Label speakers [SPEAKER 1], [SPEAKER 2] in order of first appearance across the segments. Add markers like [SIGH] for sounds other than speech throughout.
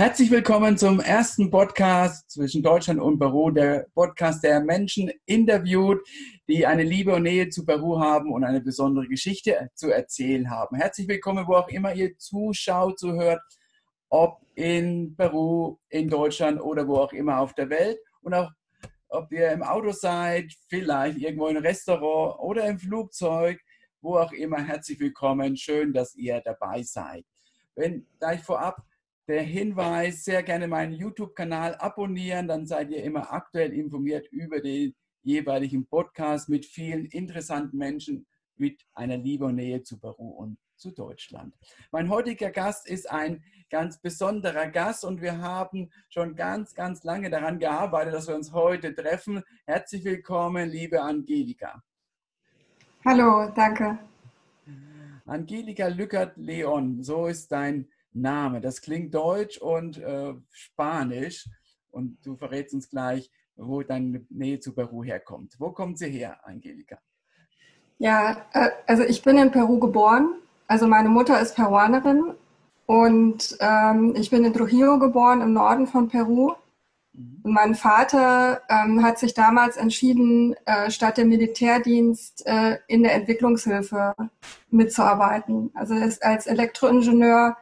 [SPEAKER 1] Herzlich willkommen zum ersten Podcast zwischen Deutschland und Peru, der Podcast, der Menschen interviewt, die eine Liebe und Nähe zu Peru haben und eine besondere Geschichte zu erzählen haben. Herzlich willkommen, wo auch immer ihr zuschaut, zuhört, ob in Peru, in Deutschland oder wo auch immer auf der Welt und auch ob ihr im Auto seid, vielleicht irgendwo im Restaurant oder im Flugzeug, wo auch immer. Herzlich willkommen, schön, dass ihr dabei seid. Wenn gleich vorab der Hinweis, sehr gerne meinen YouTube-Kanal abonnieren, dann seid ihr immer aktuell informiert über den jeweiligen Podcast mit vielen interessanten Menschen mit einer Liebe und Nähe zu Peru und zu Deutschland. Mein heutiger Gast ist ein ganz besonderer Gast und wir haben schon ganz, ganz lange daran gearbeitet, dass wir uns heute treffen. Herzlich willkommen, liebe Angelika.
[SPEAKER 2] Hallo, danke.
[SPEAKER 1] Angelika Lückert-Leon, so ist dein Name. Das klingt deutsch und äh, spanisch. Und du verrätst uns gleich, wo deine Nähe zu Peru herkommt. Wo kommt sie her, Angelika?
[SPEAKER 2] Ja, äh, also ich bin in Peru geboren. Also meine Mutter ist Peruanerin und ähm, ich bin in Trujillo geboren, im Norden von Peru. Mhm. Und mein Vater ähm, hat sich damals entschieden, äh, statt dem Militärdienst äh, in der Entwicklungshilfe mitzuarbeiten. Also er ist als Elektroingenieur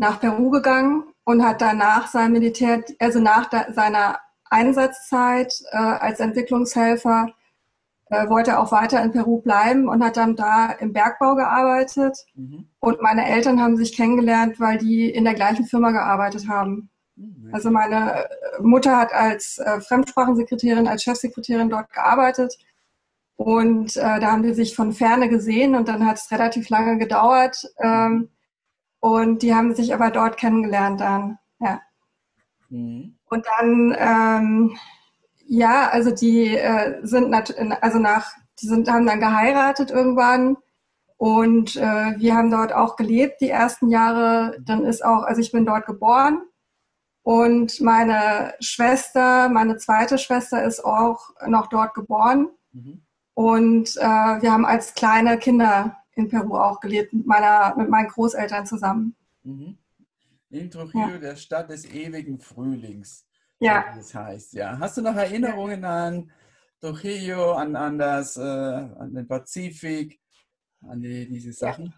[SPEAKER 2] nach Peru gegangen und hat danach sein Militär, also nach seiner Einsatzzeit äh, als Entwicklungshelfer, äh, wollte auch weiter in Peru bleiben und hat dann da im Bergbau gearbeitet. Mhm. Und meine Eltern haben sich kennengelernt, weil die in der gleichen Firma gearbeitet haben. Mhm. Also meine Mutter hat als äh, Fremdsprachensekretärin, als Chefsekretärin dort gearbeitet. Und äh, da haben die sich von ferne gesehen und dann hat es relativ lange gedauert. Ähm, und die haben sich aber dort kennengelernt dann, ja. Mhm. Und dann, ähm, ja, also die äh, sind also nach, die sind, haben dann geheiratet irgendwann und äh, wir haben dort auch gelebt die ersten Jahre. Dann ist auch, also ich bin dort geboren und meine Schwester, meine zweite Schwester ist auch noch dort geboren. Mhm. Und äh, wir haben als kleine Kinder in Peru auch gelebt, mit, meiner, mit meinen Großeltern zusammen. Mhm.
[SPEAKER 1] In Trujillo, ja. der Stadt des ewigen Frühlings. Ja. Das heißt, ja. Hast du noch Erinnerungen an Trujillo, an, an, das, äh, an den Pazifik, an die, diese Sachen?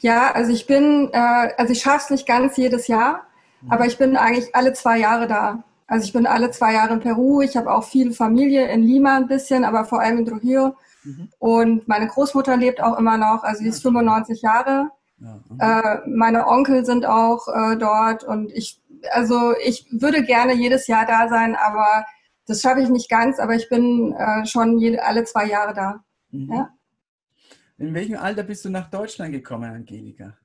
[SPEAKER 2] Ja, also ich bin, äh, also ich schaffe es nicht ganz jedes Jahr, mhm. aber ich bin eigentlich alle zwei Jahre da. Also ich bin alle zwei Jahre in Peru. Ich habe auch viel Familie in Lima ein bisschen, aber vor allem in Trujillo. Mhm. Und meine Großmutter lebt auch immer noch, also sie ist 95 Jahre. Ja, äh, meine Onkel sind auch äh, dort und ich, also ich würde gerne jedes Jahr da sein, aber das schaffe ich nicht ganz, aber ich bin äh, schon jede, alle zwei Jahre da. Mhm. Ja?
[SPEAKER 1] In welchem Alter bist du nach Deutschland gekommen, Angelika?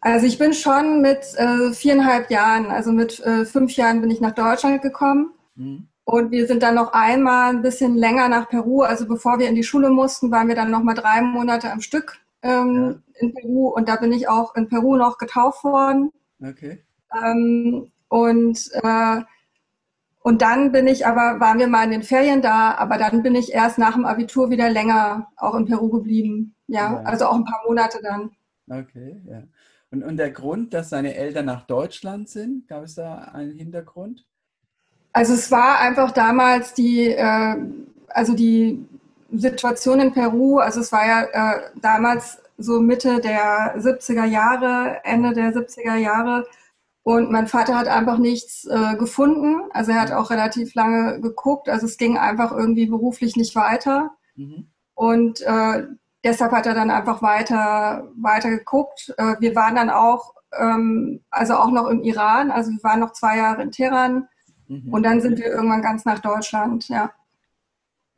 [SPEAKER 2] Also ich bin schon mit äh, viereinhalb Jahren, also mit äh, fünf Jahren bin ich nach Deutschland gekommen. Mhm. Und wir sind dann noch einmal ein bisschen länger nach Peru. Also bevor wir in die Schule mussten, waren wir dann noch mal drei Monate am Stück ähm, ja. in Peru. Und da bin ich auch in Peru noch getauft worden. Okay. Ähm, und äh, und dann bin ich aber, waren wir mal in den Ferien da, aber dann bin ich erst nach dem Abitur wieder länger auch in Peru geblieben. Ja, ja. also auch ein paar Monate dann.
[SPEAKER 1] Okay, ja. Und, und der Grund, dass seine Eltern nach Deutschland sind, gab es da einen Hintergrund?
[SPEAKER 2] Also es war einfach damals die, äh, also die Situation in Peru, also es war ja äh, damals so Mitte der 70er Jahre, Ende der 70er Jahre. Und mein Vater hat einfach nichts äh, gefunden. Also er hat auch relativ lange geguckt. Also es ging einfach irgendwie beruflich nicht weiter. Mhm. Und äh, deshalb hat er dann einfach weiter, weiter geguckt. Äh, wir waren dann auch, ähm, also auch noch im Iran. Also wir waren noch zwei Jahre in Teheran Mhm. Und dann sind wir irgendwann ganz nach Deutschland, ja.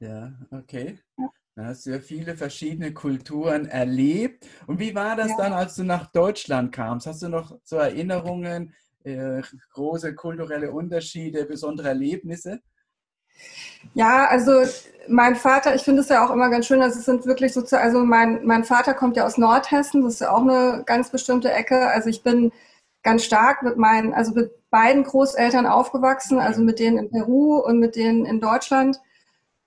[SPEAKER 1] Ja, okay. Ja. Dann hast du ja viele verschiedene Kulturen erlebt. Und wie war das ja. dann, als du nach Deutschland kamst? Hast du noch so Erinnerungen, äh, große kulturelle Unterschiede, besondere Erlebnisse?
[SPEAKER 2] Ja, also mein Vater, ich finde es ja auch immer ganz schön, dass es sind wirklich so, also mein, mein Vater kommt ja aus Nordhessen, das ist ja auch eine ganz bestimmte Ecke. Also ich bin ganz stark mit meinen, also mit beiden Großeltern aufgewachsen, also mit denen in Peru und mit denen in Deutschland.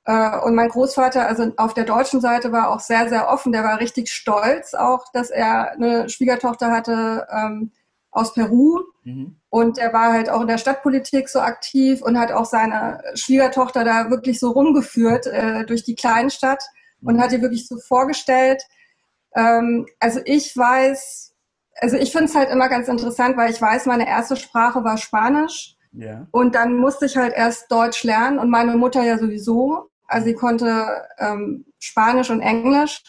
[SPEAKER 2] Äh, und mein Großvater, also auf der deutschen Seite, war auch sehr, sehr offen. Der war richtig stolz auch, dass er eine Schwiegertochter hatte. Ähm, aus Peru. Mhm. Und er war halt auch in der Stadtpolitik so aktiv und hat auch seine Schwiegertochter da wirklich so rumgeführt äh, durch die Kleinstadt und hat ihr wirklich so vorgestellt. Ähm, also ich weiß, also ich finde es halt immer ganz interessant, weil ich weiß, meine erste Sprache war Spanisch. Ja. Und dann musste ich halt erst Deutsch lernen und meine Mutter ja sowieso. Also sie konnte ähm, Spanisch und Englisch.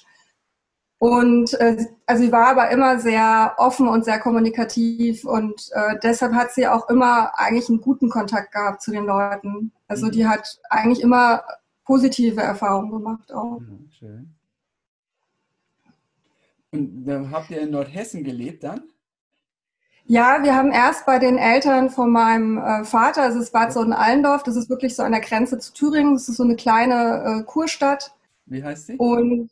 [SPEAKER 2] Und äh, also sie war aber immer sehr offen und sehr kommunikativ und äh, deshalb hat sie auch immer eigentlich einen guten Kontakt gehabt zu den Leuten. Also mhm. die hat eigentlich immer positive Erfahrungen gemacht auch. Mhm, schön.
[SPEAKER 1] Und dann habt ihr in Nordhessen gelebt dann?
[SPEAKER 2] Ja, wir haben erst bei den Eltern von meinem äh, Vater, also es ist Bad Soden-Allendorf, das ist wirklich so an der Grenze zu Thüringen, das ist so eine kleine äh, Kurstadt.
[SPEAKER 1] Wie heißt sie?
[SPEAKER 2] Und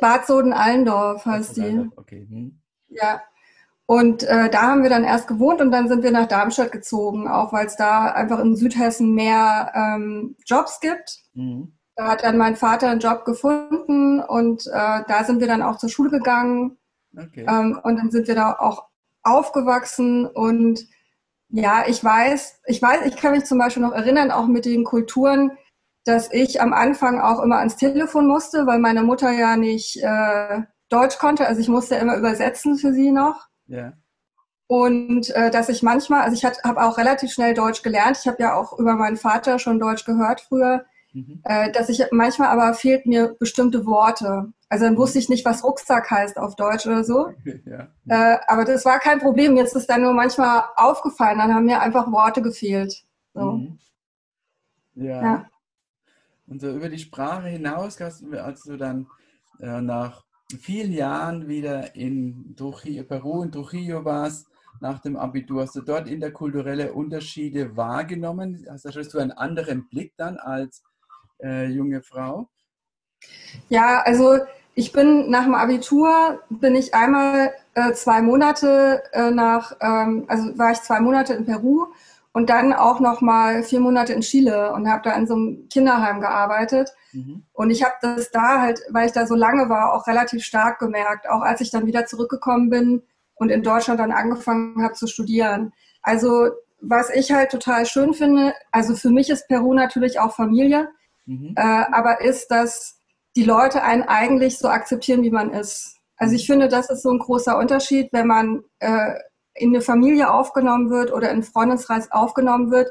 [SPEAKER 2] Bad Soden-Allendorf heißt die. Okay. Hm. Ja. Und äh, da haben wir dann erst gewohnt und dann sind wir nach Darmstadt gezogen, auch weil es da einfach in Südhessen mehr ähm, Jobs gibt. Mhm. Da hat dann mein Vater einen Job gefunden und äh, da sind wir dann auch zur Schule gegangen. Okay. Ähm, und dann sind wir da auch aufgewachsen und ja, ich weiß, ich weiß, ich kann mich zum Beispiel noch erinnern, auch mit den Kulturen, dass ich am Anfang auch immer ans Telefon musste, weil meine Mutter ja nicht äh, Deutsch konnte. Also ich musste immer übersetzen für sie noch. Ja. Und äh, dass ich manchmal, also ich habe auch relativ schnell Deutsch gelernt. Ich habe ja auch über meinen Vater schon Deutsch gehört früher. Mhm. Äh, dass ich manchmal aber fehlt mir bestimmte Worte. Also dann wusste ich nicht, was Rucksack heißt auf Deutsch oder so. [LAUGHS] Ja. Äh, aber das war kein Problem. Jetzt ist dann nur manchmal aufgefallen, dann haben mir einfach Worte gefehlt. So. Mhm.
[SPEAKER 1] Ja. ja. Und so über die Sprache hinaus, als du dann äh, nach vielen Jahren wieder in Trujillo, Peru, in Trujillo warst, nach dem Abitur, hast du dort interkulturelle Unterschiede wahrgenommen? Hast, hast du einen anderen Blick dann als äh, junge Frau?
[SPEAKER 2] Ja, also ich bin nach dem Abitur, bin ich einmal äh, zwei Monate äh, nach, ähm, also war ich zwei Monate in Peru und dann auch noch mal vier Monate in Chile und habe da in so einem Kinderheim gearbeitet. Mhm. Und ich habe das da halt, weil ich da so lange war, auch relativ stark gemerkt, auch als ich dann wieder zurückgekommen bin und in Deutschland dann angefangen habe zu studieren. Also was ich halt total schön finde, also für mich ist Peru natürlich auch Familie, mhm. äh, aber ist, dass die Leute einen eigentlich so akzeptieren, wie man ist. Also ich finde, das ist so ein großer Unterschied, wenn man äh, in eine Familie aufgenommen wird oder in einen Freundeskreis aufgenommen wird,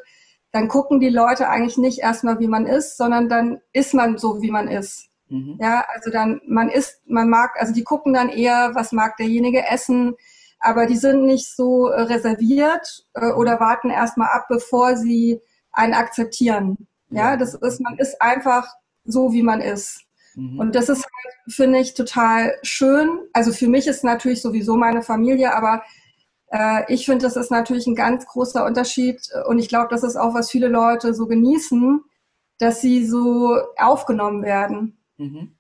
[SPEAKER 2] dann gucken die Leute eigentlich nicht erstmal, wie man ist, sondern dann ist man so, wie man ist. Mhm. Ja, also dann, man isst, man mag, also die gucken dann eher, was mag derjenige essen, aber die sind nicht so äh, reserviert äh, oder warten erstmal ab, bevor sie einen akzeptieren. Ja, das ist, man ist einfach so, wie man ist. Mhm. Und das ist, finde ich, total schön. Also für mich ist natürlich sowieso meine Familie, aber äh, ich finde, das ist natürlich ein ganz großer Unterschied und ich glaube, das ist auch, was viele Leute so genießen, dass sie so aufgenommen werden. Mhm.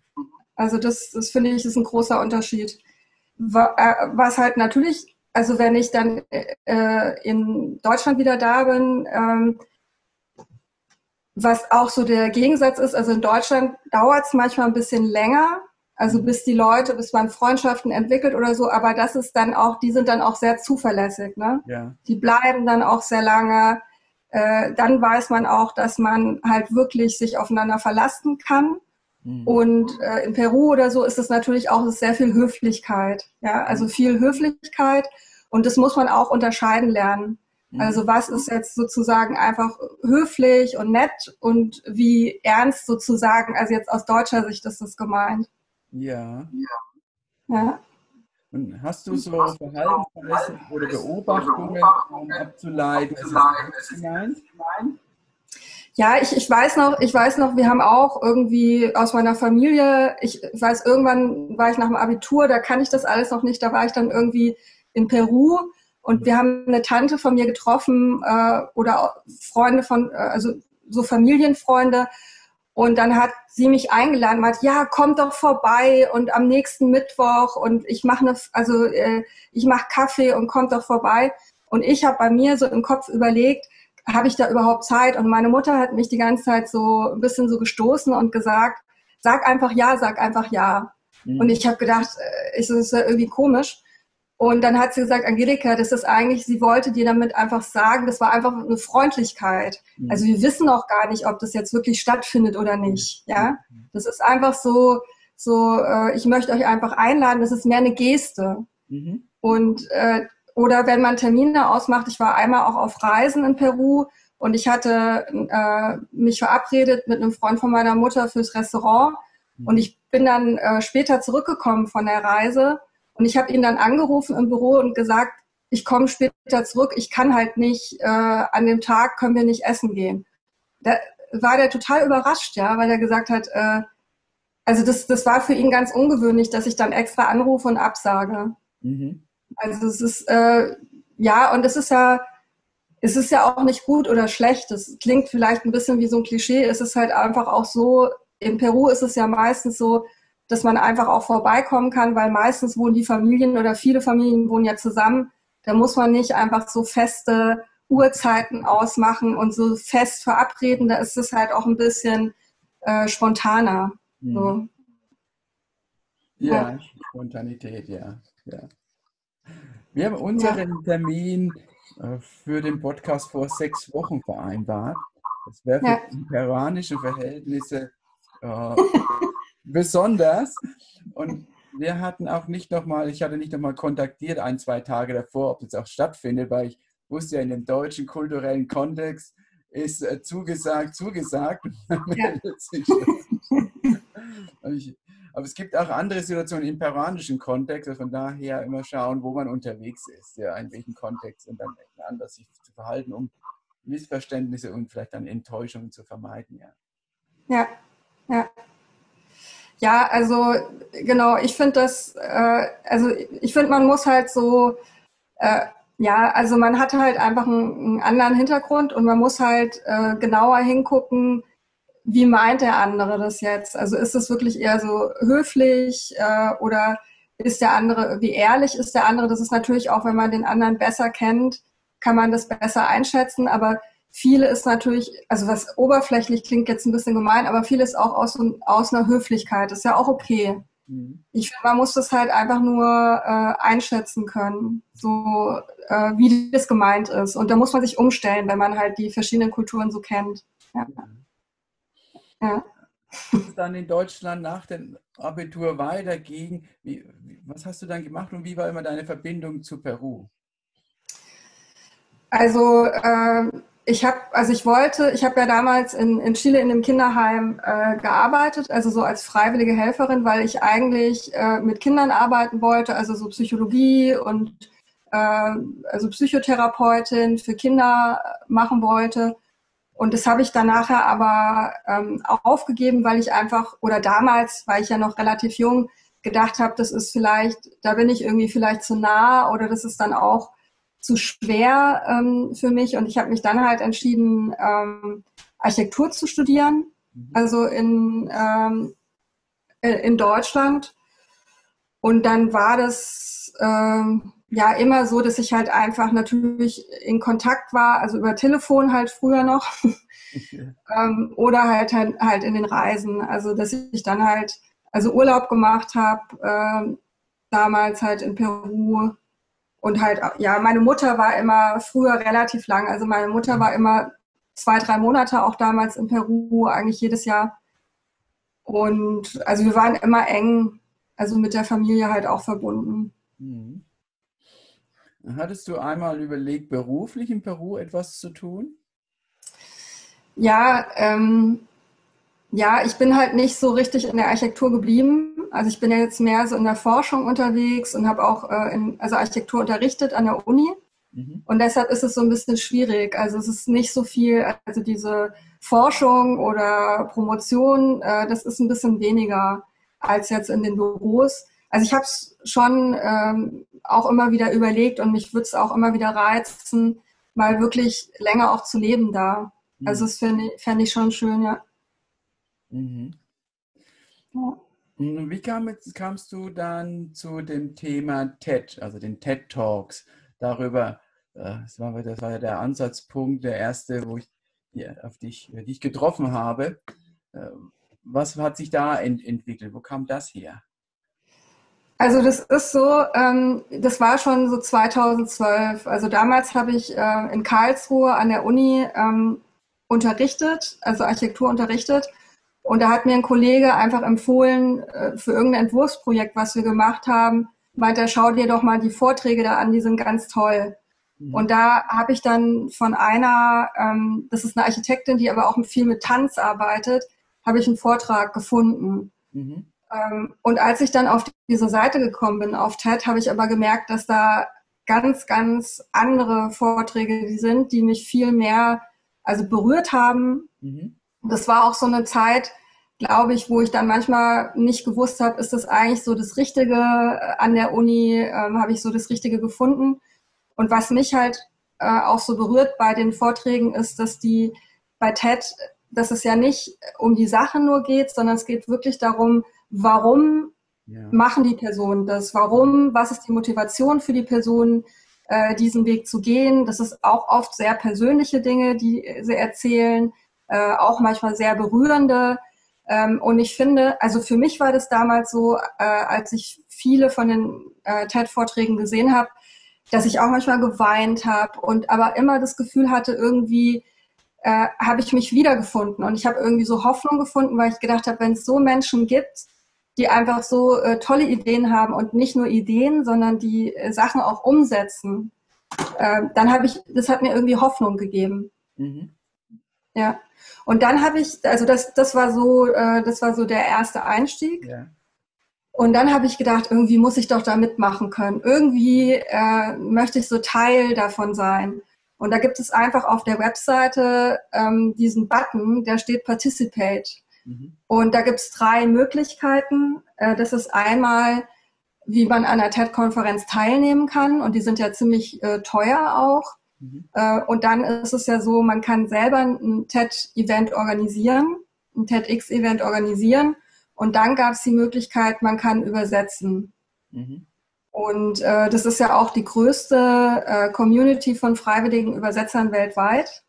[SPEAKER 2] Also das, das finde ich, ist ein großer Unterschied. Äh, was halt natürlich, also wenn ich dann äh, in Deutschland wieder da bin, ähm, was auch so der Gegensatz ist, also in Deutschland dauert es manchmal ein bisschen länger, also bis die Leute, bis man Freundschaften entwickelt oder so, aber das ist dann auch, die sind dann auch sehr zuverlässig, ne? Ja. Die bleiben dann auch sehr lange. Äh, dann weiß man auch, dass man halt wirklich sich aufeinander verlassen kann. Mhm. Und äh, in Peru oder so ist es natürlich auch sehr viel Höflichkeit. Ja, also mhm. viel Höflichkeit. Und das muss man auch unterscheiden lernen. Mhm. Also was ist jetzt sozusagen einfach höflich und nett und wie ernst sozusagen, also jetzt aus deutscher Sicht ist das gemeint.
[SPEAKER 1] Ja. Ja. Und hast du so Verhaltensweisen oder Beobachtungen um abzuleiten? Ist das gemeint?
[SPEAKER 2] Ja, ich, ich weiß noch, ich weiß noch, wir haben auch irgendwie aus meiner Familie, ich weiß, irgendwann war ich nach dem Abitur, da kann ich das alles noch nicht, da war ich dann irgendwie in Peru und wir haben eine Tante von mir getroffen äh, oder Freunde von, äh, also so Familienfreunde und dann hat sie mich eingeladen, meint, ja, kommt doch vorbei und am nächsten Mittwoch und ich mache ne, also äh, ich mache Kaffee und kommt doch vorbei. Und ich habe bei mir so im Kopf überlegt, habe ich da überhaupt Zeit? Und meine Mutter hat mich die ganze Zeit so ein bisschen so gestoßen und gesagt, sag einfach ja, sag einfach ja. Mhm. Und ich habe gedacht, äh, ist das irgendwie komisch. Und dann hat sie gesagt, Angelika, das ist eigentlich, sie wollte dir damit einfach sagen, das war einfach eine Freundlichkeit. Mhm. Also wir wissen auch gar nicht, ob das jetzt wirklich stattfindet oder nicht. Ja, mhm. das ist einfach so, so, äh, ich möchte euch einfach einladen. Das ist mehr eine Geste. Mhm. Und äh, oder wenn man Termine ausmacht, ich war einmal auch auf Reisen in Peru und ich hatte äh, mich verabredet mit einem Freund von meiner Mutter fürs Restaurant mhm. und ich bin dann äh, später zurückgekommen von der Reise und ich habe ihn dann angerufen im Büro und gesagt, ich komme später zurück, ich kann halt nicht, äh, an dem Tag können wir nicht essen gehen. Da war der total überrascht, ja, weil er gesagt hat, äh, also das, das war für ihn ganz ungewöhnlich, dass ich dann extra anrufe und absage. Mhm. Also es ist, äh, ja, und es ist ja, es ist ja auch nicht gut oder schlecht. Es klingt vielleicht ein bisschen wie so ein Klischee. Es ist halt einfach auch so, in Peru ist es ja meistens so, dass man einfach auch vorbeikommen kann, weil meistens wohnen die Familien oder viele Familien wohnen ja zusammen. Da muss man nicht einfach so feste Uhrzeiten ausmachen und so fest verabreden. Da ist es halt auch ein bisschen äh, spontaner. Mhm. So.
[SPEAKER 1] Ja, ja, Spontanität, ja. ja. Wir haben unseren ja. Termin äh, für den Podcast vor sechs Wochen vereinbart. Das wäre für ja. die peruanischen Verhältnisse äh, [LAUGHS] besonders. Und wir hatten auch nicht nochmal, ich hatte nicht nochmal kontaktiert, ein, zwei Tage davor, ob das auch stattfindet, weil ich wusste ja, in dem deutschen kulturellen Kontext ist äh, zugesagt, zugesagt. Ja. [LAUGHS] aber es gibt auch andere Situationen im peruanischen Kontext, also von daher immer schauen, wo man unterwegs ist, ja, in welchem Kontext und dann anders sich zu verhalten, um Missverständnisse und vielleicht dann Enttäuschungen zu vermeiden, ja.
[SPEAKER 2] Ja, ja. Ja, also genau, ich finde das, äh, also ich finde, man muss halt so, äh, ja, also man hat halt einfach einen, einen, anderen Hintergrund und man muss halt äh, genauer hingucken, wie meint der andere das jetzt? Also ist es wirklich eher so höflich äh, oder ist der andere, wie ehrlich ist der andere? Das ist natürlich auch, wenn man den anderen besser kennt, kann man das besser einschätzen. Aber viele ist natürlich, also was oberflächlich klingt jetzt ein bisschen gemein, aber viel ist auch aus, aus einer Höflichkeit. Das ist ja auch okay. Mhm. Ich finde, man muss das halt einfach nur äh, einschätzen können, so äh, wie das gemeint ist. Und da muss man sich umstellen, wenn man halt die verschiedenen Kulturen so kennt. Ja. Mhm.
[SPEAKER 1] Ja. Dann in Deutschland nach dem Abitur weiterging. Wie, was hast du dann gemacht und wie war immer deine Verbindung zu Peru?
[SPEAKER 2] Also äh, ich habe, also ich wollte, ich habe ja damals in, in Chile in einem Kinderheim äh, gearbeitet, also so als freiwillige Helferin, weil ich eigentlich äh, mit Kindern arbeiten wollte, also so Psychologie und äh, also Psychotherapeutin für Kinder machen wollte. Und das habe ich dann nachher aber ähm, aufgegeben, weil ich einfach, oder damals, weil ich ja noch relativ jung, gedacht habe, das ist vielleicht, da bin ich irgendwie vielleicht zu nah oder das ist dann auch zu schwer ähm, für mich. Und ich habe mich dann halt entschieden, ähm, Architektur zu studieren, mhm. also in, ähm, in Deutschland. Und dann war das ähm, ja immer so, dass ich halt einfach natürlich in Kontakt war, also über Telefon halt früher noch. [LAUGHS] Okay. ähm, oder halt, halt halt in den Reisen. Also dass ich dann halt also Urlaub gemacht habe, ähm, damals halt in Peru. Und halt, ja, meine Mutter war immer früher relativ lang. Also meine Mutter war immer zwei, drei Monate auch damals in Peru, eigentlich jedes Jahr. Und also wir waren immer eng, also mit der Familie halt auch verbunden. Mhm.
[SPEAKER 1] Hattest du einmal überlegt, beruflich in Peru etwas zu tun?
[SPEAKER 2] Ja, ähm, ja, ich bin halt nicht so richtig in der Architektur geblieben. Also ich bin ja jetzt mehr so in der Forschung unterwegs und habe auch äh, in, also Architektur unterrichtet an der Uni. Mhm. Und deshalb ist es so ein bisschen schwierig. Also es ist nicht so viel, also diese Forschung oder Promotion, äh, das ist ein bisschen weniger als jetzt in den Büros. Also ich habe es schon ähm, auch immer wieder überlegt und mich würde es auch immer wieder reizen, mal wirklich länger auch zu leben da. Mhm. Also das fände fänd ich schon schön, ja. Mhm.
[SPEAKER 1] ja. Wie kam, kamst du dann zu dem Thema TED, also den TED Talks, darüber, äh, das war, das war ja der Ansatzpunkt, der erste, wo ich auf dich, dich getroffen habe. Äh, was hat sich da ent entwickelt? Wo kam das her?
[SPEAKER 2] Also das ist so, ähm, das war schon so 2012. Also damals habe ich äh, in Karlsruhe an der Uni ähm, unterrichtet, also Architektur unterrichtet. Und da hat mir ein Kollege einfach empfohlen, äh, für irgendein Entwurfsprojekt, was wir gemacht haben, meint er, schau dir doch mal die Vorträge da an, die sind ganz toll. Mhm. Und da habe ich dann von einer, ähm, das ist eine Architektin, die aber auch viel mit Tanz arbeitet, habe ich einen Vortrag gefunden. Mhm. Ähm, und als ich dann auf diese Seite gekommen bin, auf TED, habe ich aber gemerkt, dass da ganz, ganz andere Vorträge die sind, die mich viel mehr also berührt haben. Mhm. Das war auch so eine Zeit, glaube ich, wo ich dann manchmal nicht gewusst habe, ist das eigentlich so das Richtige äh, an der Uni, ähm, habe ich so das Richtige gefunden. Und was mich halt äh, auch so berührt bei den Vorträgen ist, dass die bei TED, dass es ja nicht um die Sache nur geht, sondern es geht wirklich darum, warum ja. machen die Personen das? Warum? Was ist die Motivation für die Personen, äh, diesen Weg zu gehen? Das ist auch oft sehr persönliche Dinge, die sie erzählen, äh, auch manchmal sehr berührende. Ähm, und ich finde, also für mich war das damals so, äh, als ich viele von den äh, TED-Vorträgen gesehen habe, dass ich auch manchmal geweint habe und aber immer das Gefühl hatte, irgendwie äh, habe ich mich wiedergefunden und ich habe irgendwie so Hoffnung gefunden, weil ich gedacht habe, wenn es so Menschen gibt, die einfach so äh, tolle Ideen haben und nicht nur Ideen, sondern die äh, Sachen auch umsetzen, äh, dann habe ich, das hat mir irgendwie Hoffnung gegeben. Mhm. Ja. Und dann habe ich, also das, das war so, äh, das war so der erste Einstieg. Ja. Und dann habe ich gedacht, irgendwie muss ich doch da mitmachen können. Irgendwie äh, möchte ich so Teil davon sein. Und da gibt es einfach auf der Webseite ähm, diesen Button, der steht Participate. Mhm. Und da gibt es drei Möglichkeiten. Äh, das ist einmal, wie man an einer TED-Konferenz teilnehmen kann. Und die sind ja ziemlich äh, teuer auch. Mhm. Äh, und dann ist es ja so, man kann selber ein TED-Event organisieren, ein TEDx-Event organisieren. Und dann gab es die Möglichkeit, man kann übersetzen. Mhm. Und äh, das ist ja auch die größte äh, Community von freiwilligen Übersetzern weltweit.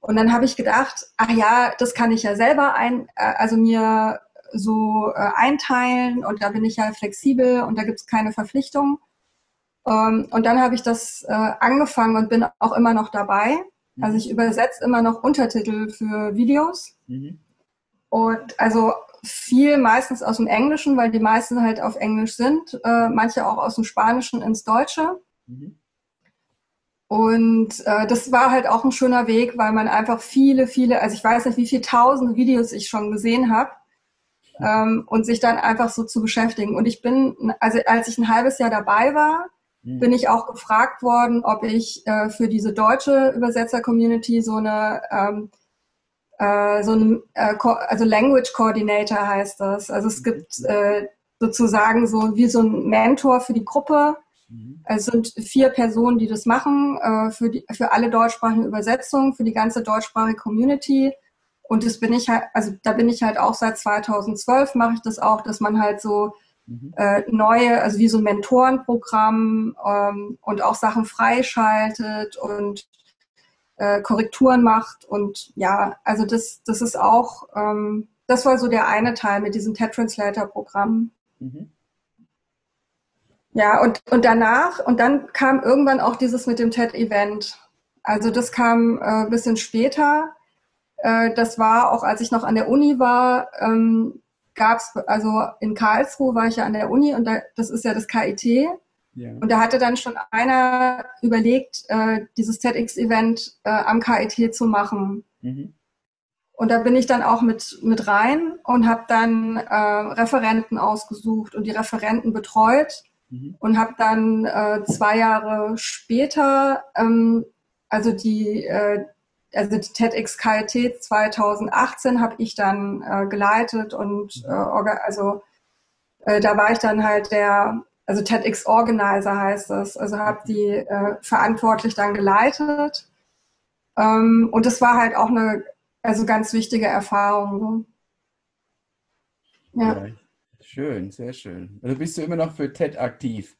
[SPEAKER 2] Und dann habe ich gedacht, ach ja, das kann ich ja selber ein, äh, also mir so äh, einteilen und da bin ich ja flexibel und da gibt es keine Verpflichtung. Ähm, und dann habe ich das äh, angefangen und bin auch immer noch dabei. Mhm. Also ich übersetze immer noch Untertitel für Videos. Mhm. Und also viel meistens aus dem Englischen, weil die meisten halt auf Englisch sind, äh, manche auch aus dem Spanischen ins Deutsche. Mhm. Und äh, das war halt auch ein schöner Weg, weil man einfach viele, viele, also ich weiß nicht, wie viele tausende Videos ich schon gesehen habe ähm, und sich dann einfach so zu beschäftigen. Und ich bin, also als ich ein halbes Jahr dabei war, mhm. Bin ich auch gefragt worden, ob ich äh, für diese deutsche Übersetzer-Community so eine ähm, äh, so ein, äh, also Language Coordinator heißt das. Also es gibt äh, sozusagen so wie so ein Mentor für die Gruppe. Mhm. Es sind vier Personen, die das machen, äh, für, die, für alle deutschsprachigen Übersetzungen, für die ganze deutschsprachige Community. Und das bin ich halt, also da bin ich halt auch seit 2012 mache ich das auch, dass man halt so mhm. äh, neue, also wie so ein Mentorenprogramm ähm, und auch Sachen freischaltet und äh, Korrekturen macht. Und ja, also das, das ist auch, ähm, das war so der eine Teil mit diesem TED Translator-Programm. Mhm. Ja, und, und danach, und dann kam irgendwann auch dieses mit dem TED-Event. Also das kam äh, ein bisschen später. Äh, das war auch, als ich noch an der Uni war, ähm, gab es, also in Karlsruhe war ich ja an der Uni und da, das ist ja das KIT. Ja. Und da hatte dann schon einer überlegt, äh, dieses TEDx-Event äh, am KIT zu machen. Mhm. Und da bin ich dann auch mit, mit rein und habe dann äh, Referenten ausgesucht und die Referenten betreut mhm. und habe dann äh, zwei Jahre später, ähm, also die, äh, also die TEDx KIT 2018 habe ich dann äh, geleitet und äh, also äh, da war ich dann halt der also TEDx Organizer heißt das. Also habe die äh, verantwortlich dann geleitet. Ähm, und das war halt auch eine also ganz wichtige Erfahrung.
[SPEAKER 1] Ne? Ja. ja. Schön, sehr schön. Also bist du immer noch für TED aktiv?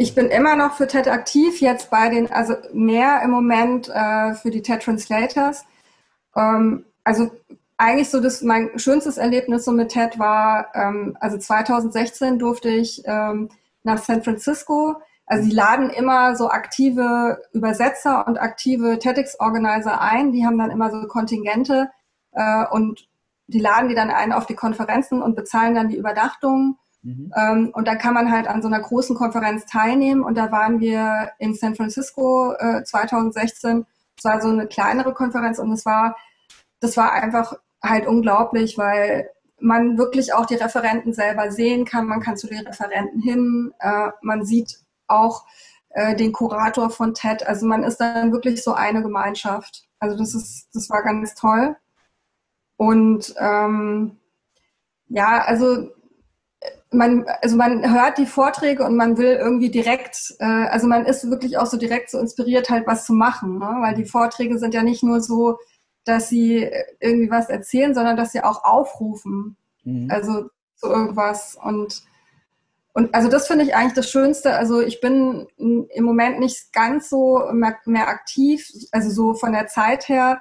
[SPEAKER 2] Ich bin immer noch für TED aktiv, jetzt bei den, also mehr im Moment äh, für die TED Translators. Ähm, also eigentlich so das, mein schönstes Erlebnis so mit TED war, ähm, also 2016 durfte ich ähm, nach San Francisco. Also die laden immer so aktive Übersetzer und aktive TEDx-Organizer ein. Die haben dann immer so Kontingente äh, und die laden die dann ein auf die Konferenzen und bezahlen dann die Übernachtungen. Mhm. Ähm, und da kann man halt an so einer großen Konferenz teilnehmen. Und da waren wir in San Francisco äh, 2016. Es war so eine kleinere Konferenz und es war, das war einfach halt unglaublich, weil man wirklich auch die Referenten selber sehen kann. Man kann zu den Referenten hin. Äh, man sieht auch äh, den Kurator von TED. Also man ist dann wirklich so eine Gemeinschaft. Also das ist, das war ganz toll. Und ähm, ja, also man, also man hört die Vorträge und man will irgendwie direkt, äh, also man ist wirklich auch so direkt so inspiriert, halt was zu machen, ne? weil die Vorträge sind ja nicht nur so, dass sie irgendwie was erzählen, sondern dass sie auch aufrufen. Mhm. Also zu irgendwas. Und, und also das finde ich eigentlich das Schönste. Also ich bin im Moment nicht ganz so mehr, mehr aktiv, also so von der Zeit her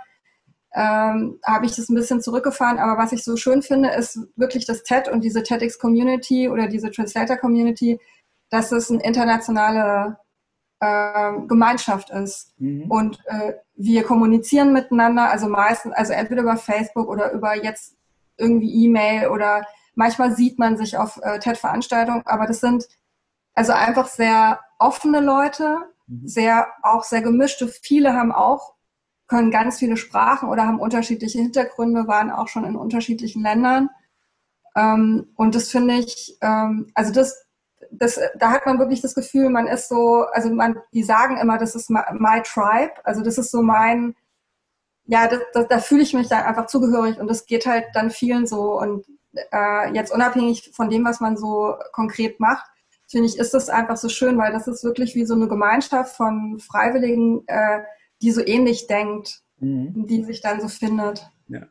[SPEAKER 2] ähm, habe ich das ein bisschen zurückgefahren. Aber was ich so schön finde, ist wirklich das TED und diese TEDx-Community oder diese Translator-Community, dass es eine internationale äh, Gemeinschaft ist. Mhm. Und äh, wir kommunizieren miteinander, also meistens, also entweder über Facebook oder über jetzt irgendwie E-Mail oder manchmal sieht man sich auf äh, TED-Veranstaltungen, aber das sind also einfach sehr offene Leute, mhm. sehr auch sehr gemischte. Viele haben auch können ganz viele Sprachen oder haben unterschiedliche Hintergründe, waren auch schon in unterschiedlichen Ländern. Ähm, und das finde ich, ähm, also das das, da hat man wirklich das Gefühl, man ist so, also man, die sagen immer, das ist my, my tribe, also das ist so mein, ja, das, das, da fühle ich mich dann einfach zugehörig und das geht halt dann vielen so und äh, jetzt unabhängig von dem, was man so konkret macht, finde ich, ist das einfach so schön, weil das ist wirklich wie so eine Gemeinschaft von Freiwilligen, äh, die so ähnlich denkt, mhm. die sich dann so findet.
[SPEAKER 1] Ja.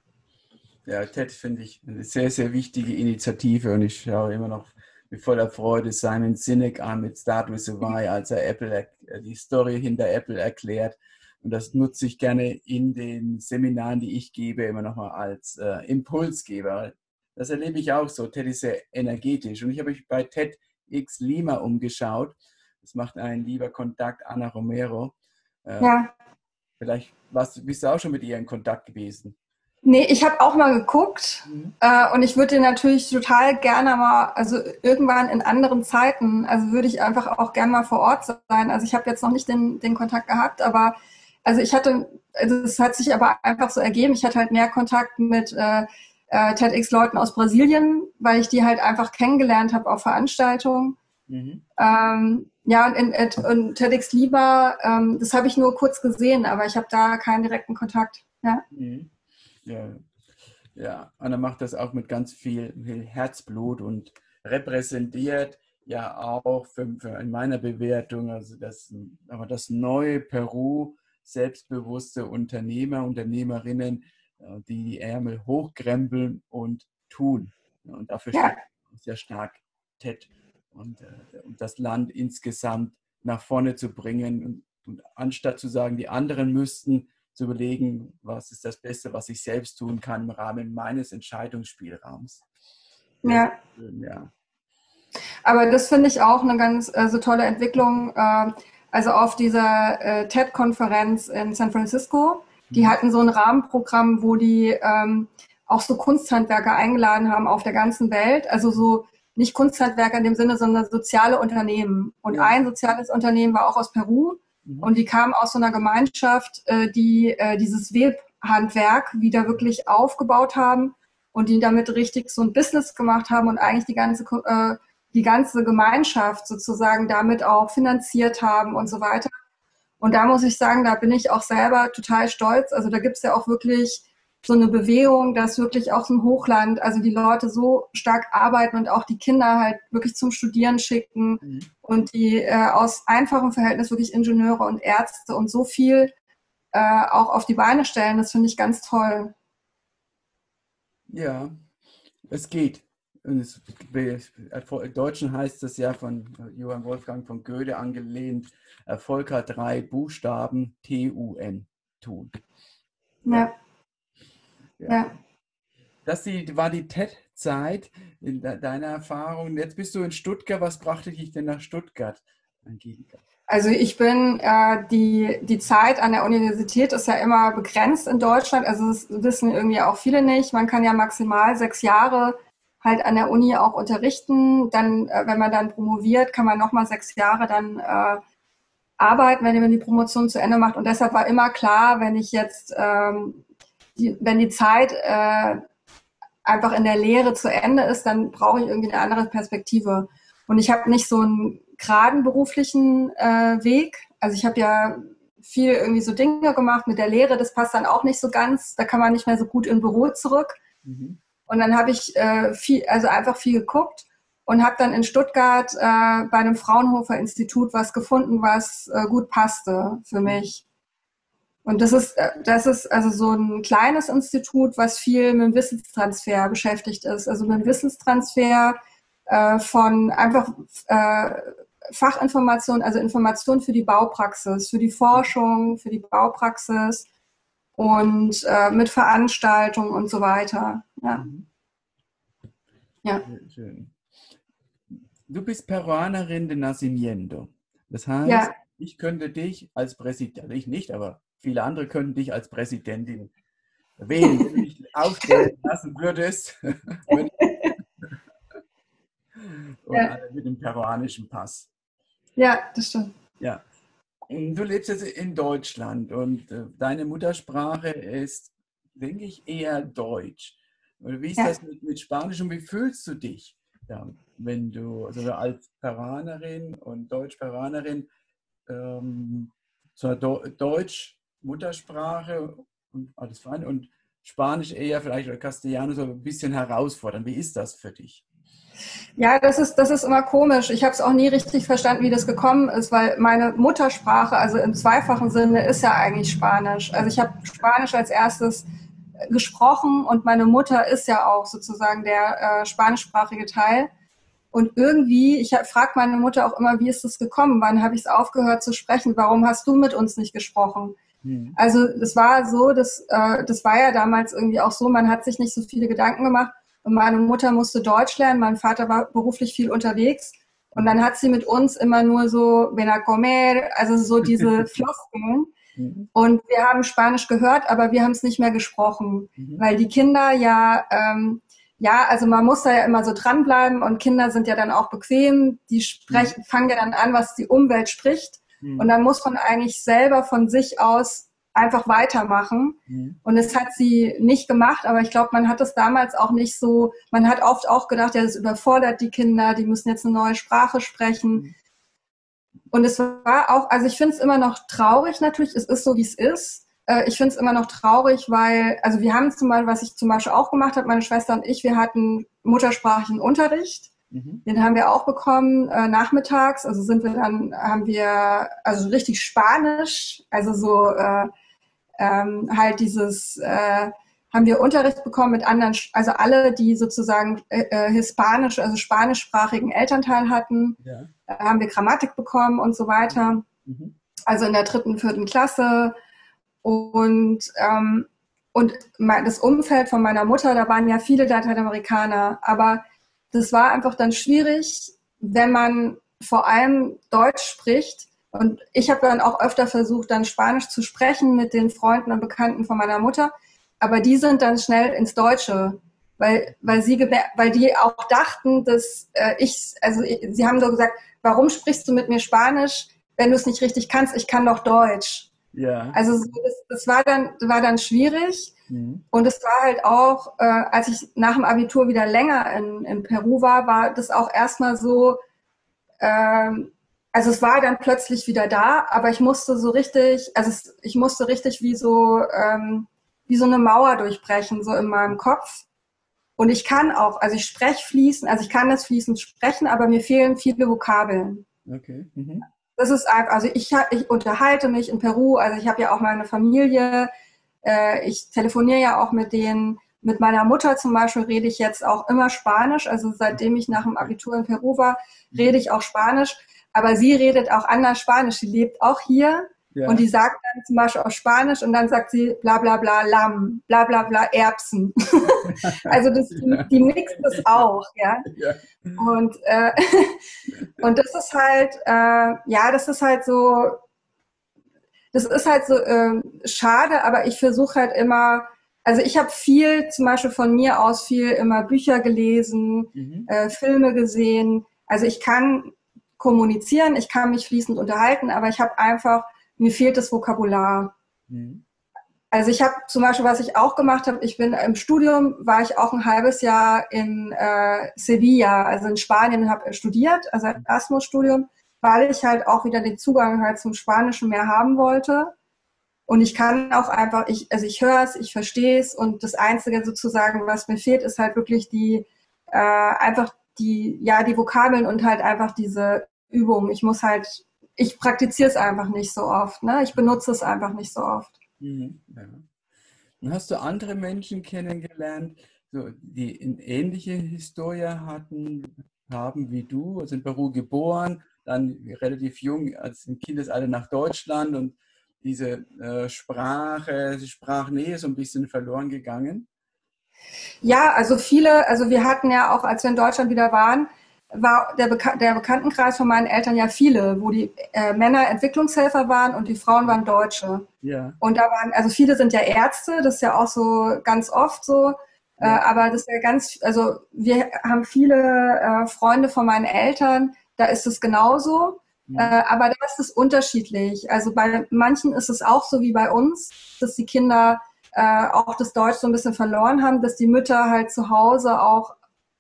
[SPEAKER 1] Ja, TED finde ich eine sehr, sehr wichtige Initiative und ich schaue immer noch mit voller Freude Simon Sinek an mit Start with a Why, [LAUGHS] als er Apple, äh, die Story hinter Apple erklärt. Und das nutze ich gerne in den Seminaren, die ich gebe, immer nochmal als äh, Impulsgeber. Das erlebe ich auch so. TED ist sehr energetisch. Und ich habe mich bei TEDx Lima umgeschaut. Das macht ein lieber Kontakt, Anna Romero. Äh, ja. Vielleicht warst, bist du auch schon mit ihr in Kontakt gewesen.
[SPEAKER 2] Nee, ich habe auch mal geguckt mhm. äh, und ich würde natürlich total gerne mal, also irgendwann in anderen Zeiten, also würde ich einfach auch gerne mal vor Ort sein. Also ich habe jetzt noch nicht den, den Kontakt gehabt, aber also ich hatte, also es hat sich aber einfach so ergeben, ich hatte halt mehr Kontakt mit äh, äh, TEDx-Leuten aus Brasilien, weil ich die halt einfach kennengelernt habe auf Veranstaltungen. Mhm. Ähm, ja, und, in, in, TEDx Liba, ähm, das habe ich nur kurz gesehen, aber ich habe da keinen direkten Kontakt. Ja. Mhm.
[SPEAKER 1] Ja, ja, Anna macht das auch mit ganz viel, viel Herzblut und repräsentiert ja auch für, für in meiner Bewertung, also das, aber das neue Peru, selbstbewusste Unternehmer, Unternehmerinnen, äh, die die Ärmel hochkrempeln und tun. Und dafür ja. steht sehr stark TED und, äh, und das Land insgesamt nach vorne zu bringen. Und, und anstatt zu sagen, die anderen müssten, zu überlegen, was ist das Beste, was ich selbst tun kann im Rahmen meines Entscheidungsspielraums.
[SPEAKER 2] Ja. ja. Aber das finde ich auch eine ganz also tolle Entwicklung. Ähm, also auf dieser äh, TED-Konferenz in San Francisco, die mhm. hatten so ein Rahmenprogramm, wo die ähm, auch so Kunsthandwerker eingeladen haben auf der ganzen Welt. Also so nicht Kunsthandwerker in dem Sinne, sondern soziale Unternehmen. Und ja. ein soziales Unternehmen war auch aus Peru. Mhm. Und die kamen aus so einer Gemeinschaft, äh, die äh, dieses Webhandwerk wieder wirklich aufgebaut haben und die damit richtig so ein Business gemacht haben und eigentlich die ganze, äh, die ganze Gemeinschaft sozusagen damit auch finanziert haben und so weiter. Und da muss ich sagen, da bin ich auch selber total stolz. Also da gibt's ja auch wirklich so eine Bewegung, dass wirklich auch so ein Hochland, also die Leute so stark arbeiten und auch die Kinder halt wirklich zum Studieren schicken mhm. und die äh, aus einfachem Verhältnis wirklich Ingenieure und Ärzte und so viel äh, auch auf die Beine stellen, das finde ich ganz toll.
[SPEAKER 1] Ja, es geht. Und es, Im Deutschen heißt es ja von Johann Wolfgang von Goethe angelehnt, Erfolg hat drei Buchstaben, T-U-N, tun. Ja.
[SPEAKER 2] Ja.
[SPEAKER 1] Das die, war die TED-Zeit in deiner Erfahrung. Jetzt bist du in Stuttgart. Was brachte dich denn nach Stuttgart,
[SPEAKER 2] Angelika? Also ich bin, äh, die, die Zeit an der Universität ist ja immer begrenzt in Deutschland. Also das wissen irgendwie auch viele nicht. Man kann ja maximal sechs Jahre halt an der Uni auch unterrichten. Dann, äh, wenn man dann promoviert, kann man nochmal sechs Jahre dann äh, arbeiten, wenn man die Promotion zu Ende macht. Und deshalb war immer klar, wenn ich jetzt, ähm, die, wenn die Zeit äh, einfach in der Lehre zu Ende ist, dann brauche ich irgendwie eine andere Perspektive. Und ich habe nicht so einen geraden beruflichen äh, Weg. Also ich habe ja viel irgendwie so Dinge gemacht mit der Lehre, das passt dann auch nicht so ganz. Da kann man nicht mehr so gut im Büro zurück. Mhm. Und dann habe ich äh, viel, also einfach viel geguckt und habe dann in Stuttgart äh, bei einem Fraunhofer Institut was gefunden, was äh, gut passte für mich. Und das ist, äh, das ist also so ein kleines Institut, was viel mit dem Wissenstransfer beschäftigt ist. Also mit dem Wissenstransfer äh, von einfach äh, Fachinformationen, also Informationen für die Baupraxis, für die Forschung, für die Baupraxis und äh, mit Veranstaltungen und so weiter. Ja. Mhm.
[SPEAKER 1] ja. Schön. Du bist Peruanerin de Nacimiento. Das heißt, ja. ich könnte dich als Präsident, also ich nicht, aber viele andere könnten dich als Präsidentin wählen, wenn du dich [LAUGHS] aufstellen lassen würdest. [LAUGHS] und ja. mit dem peruanischen Pass.
[SPEAKER 2] Ja, das stimmt.
[SPEAKER 1] Ja. Du lebst jetzt in Deutschland und äh, deine Muttersprache ist, denke ich, eher Deutsch. Wie ist ja. das mit, mit, Spanisch und wie fühlst du dich, ja, wenn du also als Peruanerin und Deutsch-Peruanerin ähm, zur Do Deutsch Muttersprache und alles fein und Spanisch eher vielleicht oder Castellano so ein bisschen herausfordern. Wie ist das für dich?
[SPEAKER 2] Ja, das ist, das ist immer komisch. Ich habe es auch nie richtig verstanden, wie das gekommen ist, weil meine Muttersprache, also im zweifachen Sinne, ist ja eigentlich Spanisch. Also ich habe Spanisch als erstes gesprochen und meine Mutter ist ja auch sozusagen der äh, spanischsprachige Teil. Und irgendwie, ich frage meine Mutter auch immer, wie ist das gekommen? Wann habe ich es aufgehört zu sprechen? Warum hast du mit uns nicht gesprochen? Mhm. Also es war so, dass, äh, das war ja damals irgendwie auch so, man hat sich nicht so viele Gedanken gemacht. Und meine Mutter musste Deutsch lernen, mein Vater war beruflich viel unterwegs. Und dann hat sie mit uns immer nur so, ven a comer, also so diese [LAUGHS] Floskeln. Mhm. Und wir haben Spanisch gehört, aber wir haben es nicht mehr gesprochen, mhm. weil die Kinder ja, ähm, ja, also man muss da ja immer so dranbleiben und Kinder sind ja dann auch bequem, die sprechen, mhm. fangen ja dann an, was die Umwelt spricht. Mhm. Und dann muss man eigentlich selber von sich aus einfach weitermachen. Mhm. Und das hat sie nicht gemacht, aber ich glaube, man hat es damals auch nicht so, man hat oft auch gedacht, ja, das überfordert die Kinder, die müssen jetzt eine neue Sprache sprechen. Mhm. Und es war auch, also ich finde es immer noch traurig natürlich, es ist so, wie es ist. Äh, ich finde es immer noch traurig, weil, also wir haben zum Beispiel, was ich zum Beispiel auch gemacht habe, meine Schwester und ich, wir hatten muttersprachlichen Unterricht. Mhm. Den haben wir auch bekommen äh, nachmittags. Also sind wir dann, haben wir, also richtig Spanisch, also so äh, ähm, halt dieses, äh, haben wir Unterricht bekommen mit anderen, also alle, die sozusagen äh, äh, hispanisch, also spanischsprachigen Elternteil hatten, ja. äh, haben wir Grammatik bekommen und so weiter. Mhm. Also in der dritten, vierten Klasse. Und, ähm, und das Umfeld von meiner Mutter, da waren ja viele Lateinamerikaner, aber das war einfach dann schwierig, wenn man vor allem Deutsch spricht, und ich habe dann auch öfter versucht, dann Spanisch zu sprechen mit den Freunden und Bekannten von meiner Mutter. Aber die sind dann schnell ins Deutsche, weil, weil, sie, weil die auch dachten, dass äh, ich, also sie haben so gesagt, warum sprichst du mit mir Spanisch, wenn du es nicht richtig kannst? Ich kann doch Deutsch. Ja. Also das, das war dann war dann schwierig mhm. und es war halt auch, äh, als ich nach dem Abitur wieder länger in, in Peru war, war das auch erstmal so, ähm, also es war dann plötzlich wieder da, aber ich musste so richtig, also es, ich musste richtig wie so, ähm, wie so eine Mauer durchbrechen, so in meinem Kopf. Und ich kann auch, also ich spreche fließend, also ich kann das fließend sprechen, aber mir fehlen viele Vokabeln. Okay. Mhm. Das ist einfach, also ich, ich unterhalte mich in Peru, also ich habe ja auch meine Familie, äh, ich telefoniere ja auch mit denen. Mit meiner Mutter zum Beispiel rede ich jetzt auch immer Spanisch, also seitdem ich nach dem Abitur in Peru war, rede ich auch Spanisch aber sie redet auch anders Spanisch. Sie lebt auch hier. Ja. Und die sagt dann zum Beispiel auf Spanisch und dann sagt sie bla bla bla Lamm, bla bla bla Erbsen. [LAUGHS] also das, die, die mixt das auch, ja. ja. Und, äh, [LAUGHS] und das ist halt, äh, ja, das ist halt so, das ist halt so äh, schade, aber ich versuche halt immer, also ich habe viel, zum Beispiel von mir aus viel immer Bücher gelesen, mhm. äh, Filme gesehen. Also ich kann kommunizieren, ich kann mich fließend unterhalten, aber ich habe einfach, mir fehlt das Vokabular. Mhm. Also ich habe zum Beispiel, was ich auch gemacht habe, ich bin im Studium, war ich auch ein halbes Jahr in äh, Sevilla, also in Spanien, habe studiert, also Erasmus-Studium weil ich halt auch wieder den Zugang halt zum Spanischen mehr haben wollte. Und ich kann auch einfach, ich, also ich höre es, ich verstehe es und das Einzige sozusagen, was mir fehlt, ist halt wirklich die, äh, einfach die, ja, die Vokabeln und halt einfach diese Übung. Ich muss halt, ich praktiziere es einfach nicht so oft, ne? Ich benutze es einfach nicht so oft. Mhm,
[SPEAKER 1] ja. Und hast du andere Menschen kennengelernt, so, die eine ähnliche Historie hatten, haben wie du, also in Peru geboren, dann relativ jung als im Kindesalter nach Deutschland und diese äh, Sprache, die Sprachnähe so ein bisschen verloren gegangen?
[SPEAKER 2] Ja, also viele, also wir hatten ja auch, als wir in Deutschland wieder waren, war der, Beka der Bekanntenkreis von meinen Eltern ja viele, wo die äh, Männer Entwicklungshelfer waren und die Frauen waren Deutsche. Ja. Und da waren, also viele sind ja Ärzte, das ist ja auch so ganz oft so. Ja. Äh, aber das ist ja ganz, also wir haben viele äh, Freunde von meinen Eltern, da ist es genauso. Mhm. Äh, aber da ist es unterschiedlich. Also bei manchen ist es auch so wie bei uns, dass die Kinder äh, auch das Deutsch so ein bisschen verloren haben, dass die Mütter halt zu Hause auch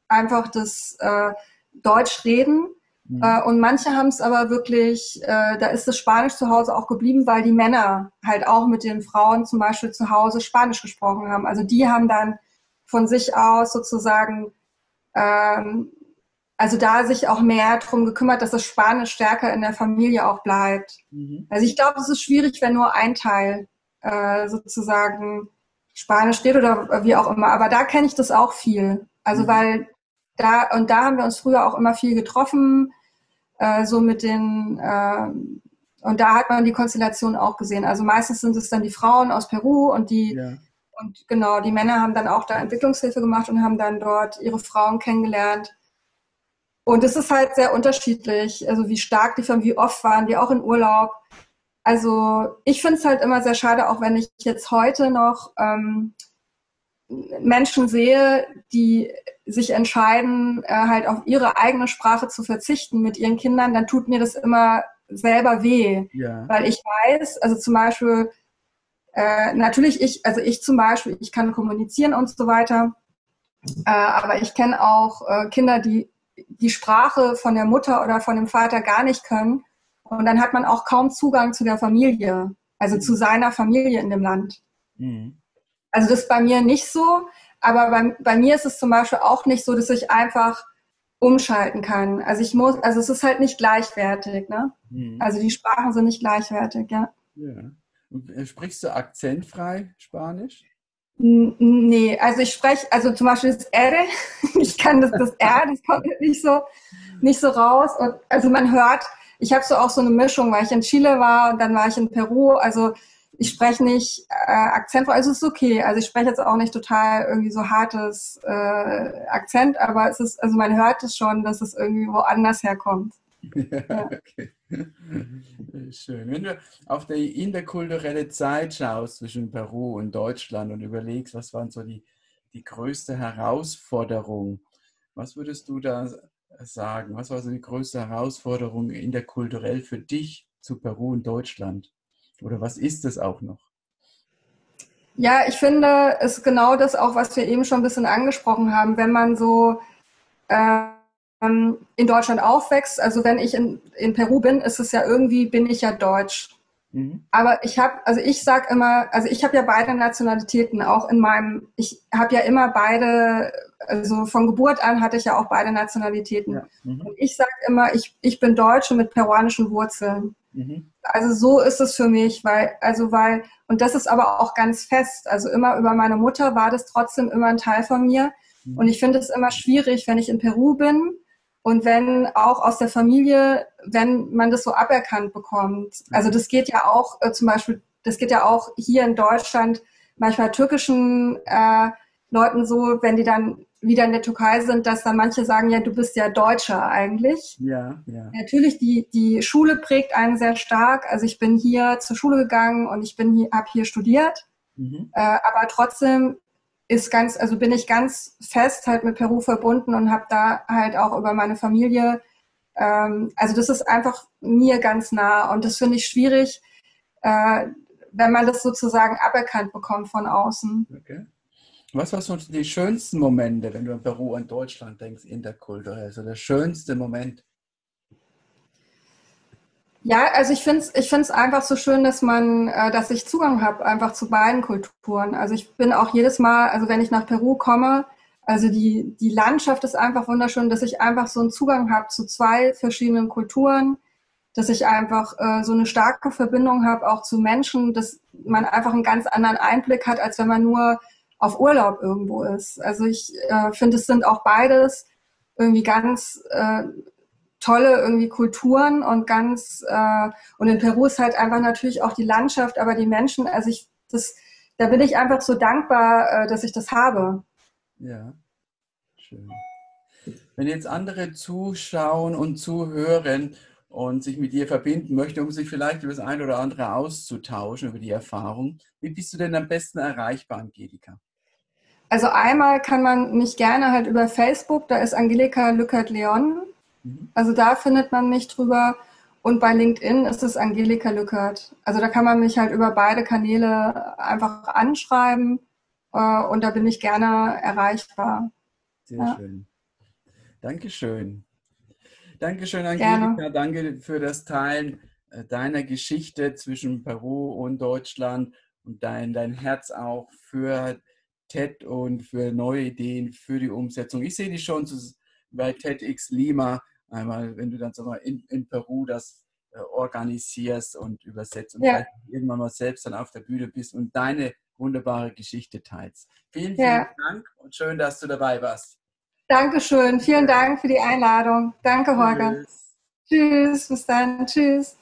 [SPEAKER 2] einfach das äh, Deutsch reden. Mhm. Äh, und manche haben es aber wirklich, äh, da ist das Spanisch zu Hause auch geblieben, weil die Männer halt auch mit den Frauen zum Beispiel zu Hause Spanisch gesprochen haben. Also die haben dann von sich aus sozusagen ähm, also da sich auch mehr darum gekümmert, dass das Spanisch stärker in der Familie auch bleibt. Mhm. Also ich glaube, es ist schwierig, wenn nur ein Teil äh, sozusagen Spanisch steht oder wie auch immer. Aber da kenne ich das auch viel. Also mhm. weil da und da haben wir uns früher auch immer viel getroffen, äh, so mit den äh, und da hat man die Konstellation auch gesehen. Also meistens sind es dann die Frauen aus Peru und die ja. und genau die Männer haben dann auch da Entwicklungshilfe gemacht und haben dann dort ihre Frauen kennengelernt. Und es ist halt sehr unterschiedlich, also wie stark die Firmen, wie oft waren die auch in Urlaub. Also ich finde es halt immer sehr schade, auch wenn ich jetzt heute noch ähm, Menschen sehe, die sich entscheiden, äh, halt auf ihre eigene Sprache zu verzichten mit ihren Kindern, dann tut mir das immer selber weh. Ja. Weil ich weiß, also zum Beispiel, äh, natürlich ich, also ich zum Beispiel, ich kann kommunizieren und so weiter, äh, aber ich kenne auch äh, Kinder, die die Sprache von der Mutter oder von dem Vater gar nicht können. Und dann hat man auch kaum Zugang zu der Familie, also zu seiner Familie in dem Land. Mhm. Also das ist bei mir nicht so, aber bei, bei mir ist es zum Beispiel auch nicht so, dass ich einfach umschalten kann. Also ich muss, also es ist halt nicht gleichwertig, ne? Mhm. Also die Sprachen sind nicht gleichwertig, ja. ja.
[SPEAKER 1] Äh, sprichst du akzentfrei Spanisch?
[SPEAKER 2] Nee, also ich spreche, also zum Beispiel das R, [LAUGHS] ich kann das, das R, das kommt nicht so, nicht so raus. Und, also man hört, ich habe so auch so eine Mischung, weil ich in Chile war und dann war ich in Peru. Also ich spreche nicht äh, akzentfrei, also es ist okay. Also ich spreche jetzt auch nicht total irgendwie so hartes äh, Akzent, aber es ist, also man hört es schon, dass es irgendwie woanders herkommt. Ja, okay. [LAUGHS]
[SPEAKER 1] Schön. Wenn du auf die interkulturelle Zeit schaust zwischen Peru und Deutschland und überlegst, was waren so die, die größte Herausforderung, was würdest du da sagen? Was war so die größte Herausforderung interkulturell für dich zu Peru und Deutschland? Oder was ist es auch noch?
[SPEAKER 2] Ja, ich finde, es ist genau das auch, was wir eben schon ein bisschen angesprochen haben. Wenn man so äh, ähm, in Deutschland aufwächst, also wenn ich in, in Peru bin, ist es ja irgendwie, bin ich ja deutsch. Mhm. Aber ich habe, also ich sag immer, also ich habe ja beide Nationalitäten, auch in meinem, ich habe ja immer beide, also von Geburt an hatte ich ja auch beide Nationalitäten. Ja. Mhm. Und ich sag immer, ich, ich bin Deutsche mit peruanischen Wurzeln. Mhm. Also so ist es für mich, weil, also weil, und das ist aber auch ganz fest, also immer über meine Mutter war das trotzdem immer ein Teil von mir. Mhm. Und ich finde es immer schwierig, wenn ich in Peru bin Und wenn auch aus der Familie, wenn man das so aberkannt bekommt, also das geht ja auch äh, zum Beispiel, das geht ja auch hier in Deutschland manchmal türkischen äh, Leuten so, wenn die dann wieder in der Türkei sind, dass dann manche sagen, ja, du bist ja Deutscher eigentlich.
[SPEAKER 1] Ja, ja.
[SPEAKER 2] Natürlich, die, die Schule prägt einen sehr stark. Also ich bin hier zur Schule gegangen und ich bin hier, habe hier studiert. Mhm. Äh, aber trotzdem ist ganz, also bin ich ganz fest halt mit Peru verbunden und habe da halt auch über meine Familie, ähm, also das ist einfach mir ganz nah und das finde ich schwierig, äh, wenn man das sozusagen aberkannt bekommt von außen.
[SPEAKER 1] Okay. Was waren so die schönsten Momente, wenn du an Peru und Deutschland denkst, interkulturell? Also der schönste Moment?
[SPEAKER 2] Ja, also ich finde es ich find's einfach so schön, dass man, äh, dass ich Zugang habe einfach zu beiden Kulturen. Also ich bin auch jedes Mal, also wenn ich nach Peru komme, also die, die Landschaft ist einfach wunderschön, dass ich einfach so einen Zugang habe zu zwei verschiedenen Kulturen, dass ich einfach äh, so eine starke Verbindung habe auch zu Menschen, dass man einfach einen ganz anderen Einblick hat, als wenn man nur auf Urlaub irgendwo ist. Also ich äh, finde, es sind auch beides irgendwie ganz äh, tolle irgendwie Kulturen und ganz äh, und in Peru ist halt einfach natürlich auch die Landschaft, aber die Menschen, also ich das da bin ich einfach so dankbar, äh, dass ich das habe.
[SPEAKER 1] Ja, schön. Wenn jetzt andere zuschauen und zuhören und sich mit dir verbinden möchten, um sich vielleicht über das eine oder andere auszutauschen, über die Erfahrung, wie bist du denn am besten erreichbar, Angelika?
[SPEAKER 2] Also einmal kann man mich gerne halt über Facebook, da ist Angelika Lückert-Leon. Mhm. Also da findet man mich drüber. Und bei LinkedIn ist es Angelika Lückert. Also da kann man mich halt über beide Kanäle einfach anschreiben äh, und da bin ich gerne erreichbar.
[SPEAKER 1] Sehr ja. schön. Dankeschön. Dankeschön, Angelika. Gerne. Danke für das Teilen äh, deiner Geschichte zwischen Peru und Deutschland und dein, dein Herz auch für TED und für neue Ideen für die Umsetzung. Ich sehe dich schon bei TEDx Lima, einmal, wenn du dann sag mal, in, in Peru das äh, organisierst und übersetzt und ja. irgendwann mal selbst dann auf der Bühne bist und deine wunderbare Geschichte teilst. Vielen, vielen ja. Dank und schön, dass du dabei warst.
[SPEAKER 2] Dankeschön. Vielen Dank für die Einladung. Danke, Holger. Tschüss. Tschüss. Bis dann. Tschüss.